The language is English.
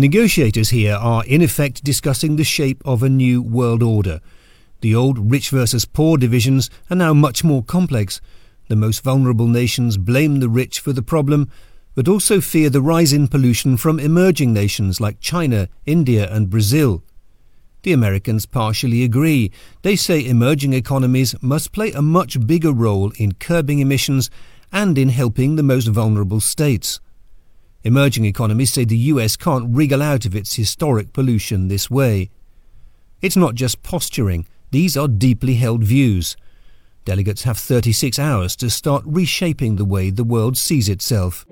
Negotiators here are in effect discussing the shape of a new world order. The old rich versus poor divisions are now much more complex. The most vulnerable nations blame the rich for the problem, but also fear the rise in pollution from emerging nations like China, India, and Brazil. The Americans partially agree. They say emerging economies must play a much bigger role in curbing emissions and in helping the most vulnerable states. Emerging economies say the US can't wriggle out of its historic pollution this way. It's not just posturing, these are deeply held views. Delegates have 36 hours to start reshaping the way the world sees itself.